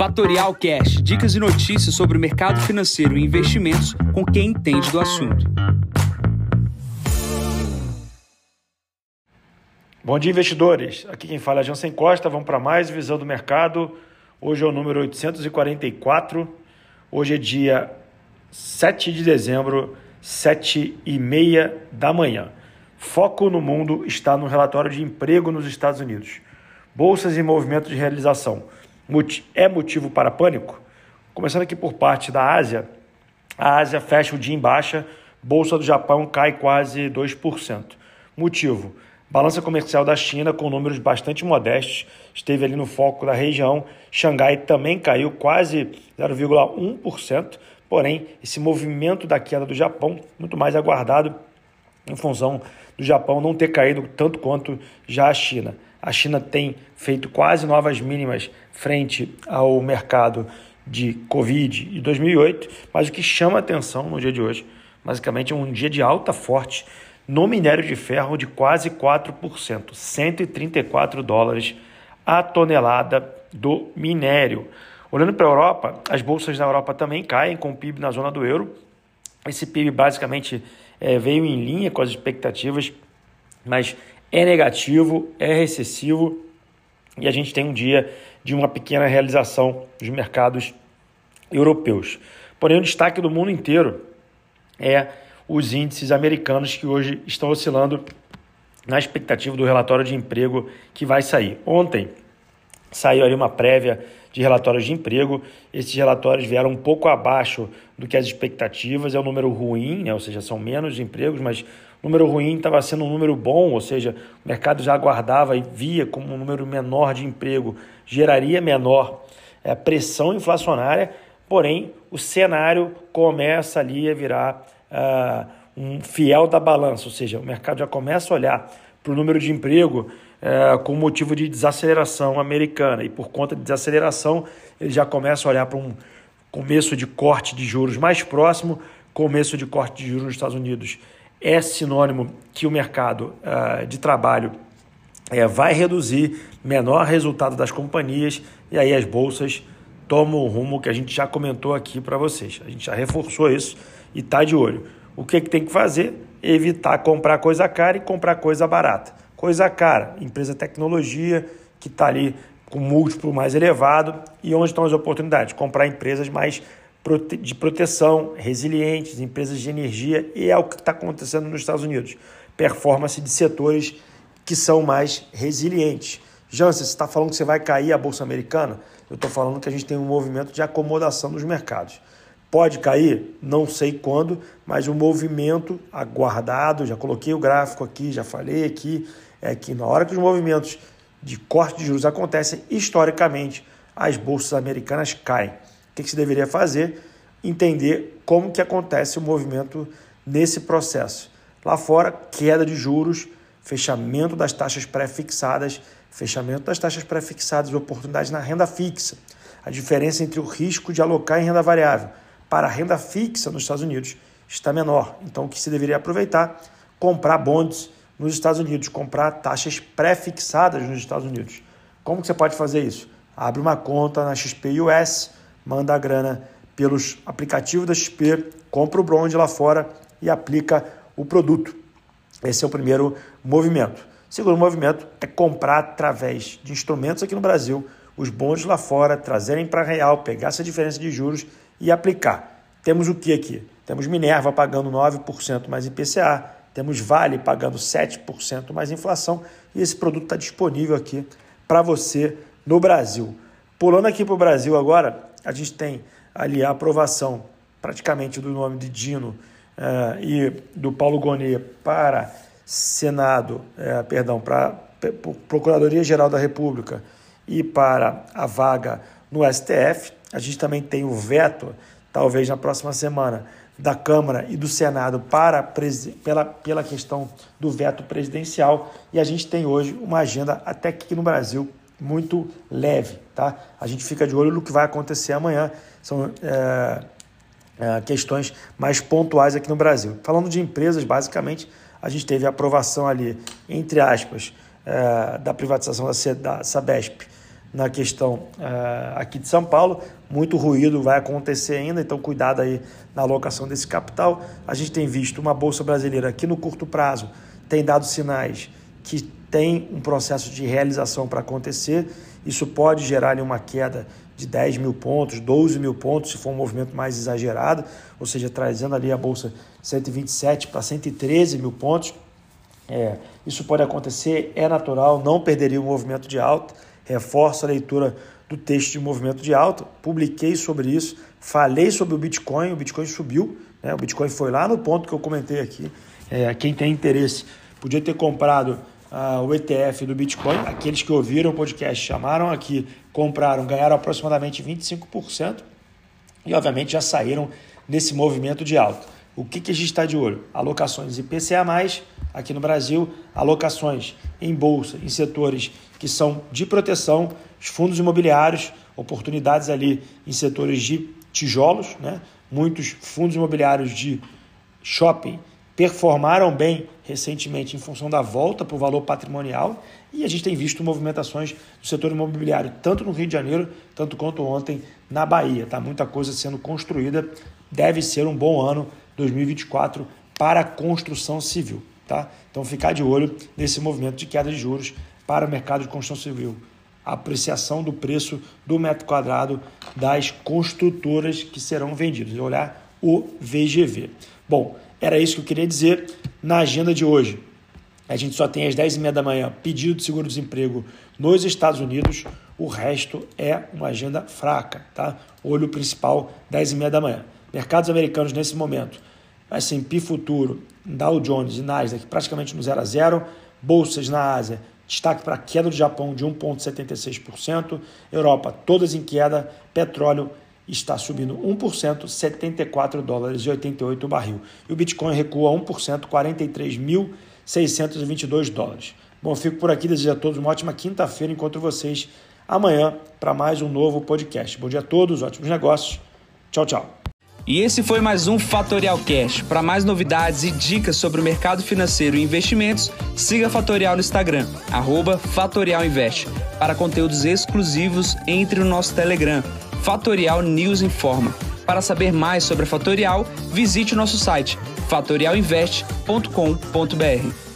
Fatorial Cash, dicas e notícias sobre o mercado financeiro e investimentos com quem entende do assunto. Bom dia, investidores. Aqui quem fala é Jansen Costa. Vamos para mais visão do mercado. Hoje é o número 844. Hoje é dia 7 de dezembro, 7 e meia da manhã. Foco no mundo está no relatório de emprego nos Estados Unidos. Bolsas em movimento de realização. É motivo para pânico? Começando aqui por parte da Ásia. A Ásia fecha o dia em baixa, Bolsa do Japão cai quase 2%. Motivo: balança comercial da China com números bastante modestos, esteve ali no foco da região. Xangai também caiu quase 0,1%, porém, esse movimento da queda do Japão, muito mais aguardado em função do Japão não ter caído tanto quanto já a China. A China tem feito quase novas mínimas frente ao mercado de Covid de 2008, mas o que chama atenção no dia de hoje, basicamente, é um dia de alta forte no minério de ferro de quase 4%, 134 dólares a tonelada do minério. Olhando para a Europa, as bolsas na Europa também caem com o PIB na zona do euro. Esse PIB basicamente é, veio em linha com as expectativas, mas é negativo, é recessivo e a gente tem um dia de uma pequena realização dos mercados europeus. Porém, o destaque do mundo inteiro é os índices americanos que hoje estão oscilando na expectativa do relatório de emprego que vai sair. Ontem saiu ali uma prévia de relatórios de emprego. Esses relatórios vieram um pouco abaixo do que as expectativas, é um número ruim, né? ou seja, são menos empregos, mas número ruim estava sendo um número bom, ou seja, o mercado já aguardava e via como um número menor de emprego geraria menor é, pressão inflacionária, porém o cenário começa ali a virar uh, um fiel da balança, ou seja, o mercado já começa a olhar para o número de emprego é, com motivo de desaceleração americana. E por conta de desaceleração, ele já começa a olhar para um começo de corte de juros mais próximo. Começo de corte de juros nos Estados Unidos é sinônimo que o mercado uh, de trabalho é, vai reduzir, menor resultado das companhias, e aí as bolsas tomam o rumo que a gente já comentou aqui para vocês. A gente já reforçou isso e está de olho. O que, que tem que fazer? Evitar comprar coisa cara e comprar coisa barata. Coisa cara, empresa tecnologia que está ali com múltiplo mais elevado e onde estão as oportunidades? Comprar empresas mais de proteção, resilientes, empresas de energia e é o que está acontecendo nos Estados Unidos. Performance de setores que são mais resilientes. Jansen, você está falando que você vai cair a Bolsa Americana? Eu estou falando que a gente tem um movimento de acomodação dos mercados. Pode cair? Não sei quando, mas o movimento aguardado, já coloquei o gráfico aqui, já falei aqui, é que na hora que os movimentos de corte de juros acontecem, historicamente, as bolsas americanas caem. Que, que se deveria fazer? Entender como que acontece o movimento nesse processo. Lá fora, queda de juros, fechamento das taxas pré-fixadas, fechamento das taxas pré-fixadas, oportunidades na renda fixa. A diferença entre o risco de alocar em renda variável para a renda fixa nos Estados Unidos está menor. Então, o que se deveria aproveitar? Comprar bonds nos Estados Unidos, comprar taxas pré-fixadas nos Estados Unidos. Como que você pode fazer isso? Abre uma conta na XP US, manda a grana pelos aplicativos da XP, compra o bronze lá fora e aplica o produto. Esse é o primeiro movimento. O segundo movimento é comprar através de instrumentos aqui no Brasil os bons lá fora, trazerem para real, pegar essa diferença de juros e aplicar. Temos o que aqui? Temos Minerva pagando 9% mais IPCA, temos Vale pagando 7% mais inflação e esse produto está disponível aqui para você no Brasil. Pulando aqui para o Brasil agora, a gente tem ali a aprovação praticamente do nome de Dino uh, e do Paulo Gonet para Senado, uh, perdão, para Procuradoria Geral da República e para a vaga no STF. A gente também tem o veto, talvez na próxima semana, da Câmara e do Senado para pela, pela questão do veto presidencial e a gente tem hoje uma agenda até aqui no Brasil muito leve, tá? A gente fica de olho no que vai acontecer amanhã, são é, é, questões mais pontuais aqui no Brasil. Falando de empresas, basicamente, a gente teve a aprovação ali, entre aspas, é, da privatização da, da Sabesp na questão uh, aqui de São Paulo. Muito ruído vai acontecer ainda, então cuidado aí na alocação desse capital. A gente tem visto uma bolsa brasileira que no curto prazo tem dado sinais que tem um processo de realização para acontecer. Isso pode gerar uma queda de 10 mil pontos, 12 mil pontos, se for um movimento mais exagerado, ou seja, trazendo ali a bolsa 127 para 113 mil pontos. É, isso pode acontecer, é natural, não perderia o movimento de alta. Reforço a leitura do texto de movimento de alta. Publiquei sobre isso, falei sobre o Bitcoin, o Bitcoin subiu, né? o Bitcoin foi lá no ponto que eu comentei aqui. É, quem tem interesse podia ter comprado uh, o ETF do Bitcoin. Aqueles que ouviram o podcast chamaram aqui, compraram, ganharam aproximadamente 25% e, obviamente, já saíram nesse movimento de alta. O que, que a gente está de olho? Alocações IPCA, aqui no Brasil, alocações em bolsa, em setores que são de proteção, os fundos imobiliários, oportunidades ali em setores de tijolos, né? muitos fundos imobiliários de shopping performaram bem recentemente em função da volta para o valor patrimonial e a gente tem visto movimentações do setor imobiliário tanto no Rio de Janeiro, tanto quanto ontem na Bahia. Tá muita coisa sendo construída, deve ser um bom ano 2024 para a construção civil, tá? Então ficar de olho nesse movimento de queda de juros para o mercado de construção civil. A apreciação do preço do metro quadrado das construtoras que serão vendidos. Olhar o VGV. Bom, era isso que eu queria dizer na agenda de hoje. A gente só tem às 10h30 da manhã pedido de seguro-desemprego nos Estados Unidos, o resto é uma agenda fraca, tá? Olho principal, 10h30 da manhã. Mercados americanos nesse momento, S&P Futuro, Dow Jones e Nasdaq praticamente no 0 a 0, bolsas na Ásia, destaque para a queda do Japão de 1,76%, Europa todas em queda, petróleo está subindo 1%, 74 dólares e 88 o barril. E o Bitcoin recua 1%, 43.622 dólares. Bom, fico por aqui, desejo a todos uma ótima quinta-feira. Encontro vocês amanhã para mais um novo podcast. Bom dia a todos, ótimos negócios. Tchau, tchau. E esse foi mais um Fatorial Cash. Para mais novidades e dicas sobre o mercado financeiro e investimentos, siga a Fatorial no Instagram, @fatorialinvest. Para conteúdos exclusivos, entre no nosso Telegram Fatorial News Informa. Para saber mais sobre a Fatorial, visite o nosso site fatorialinvest.com.br.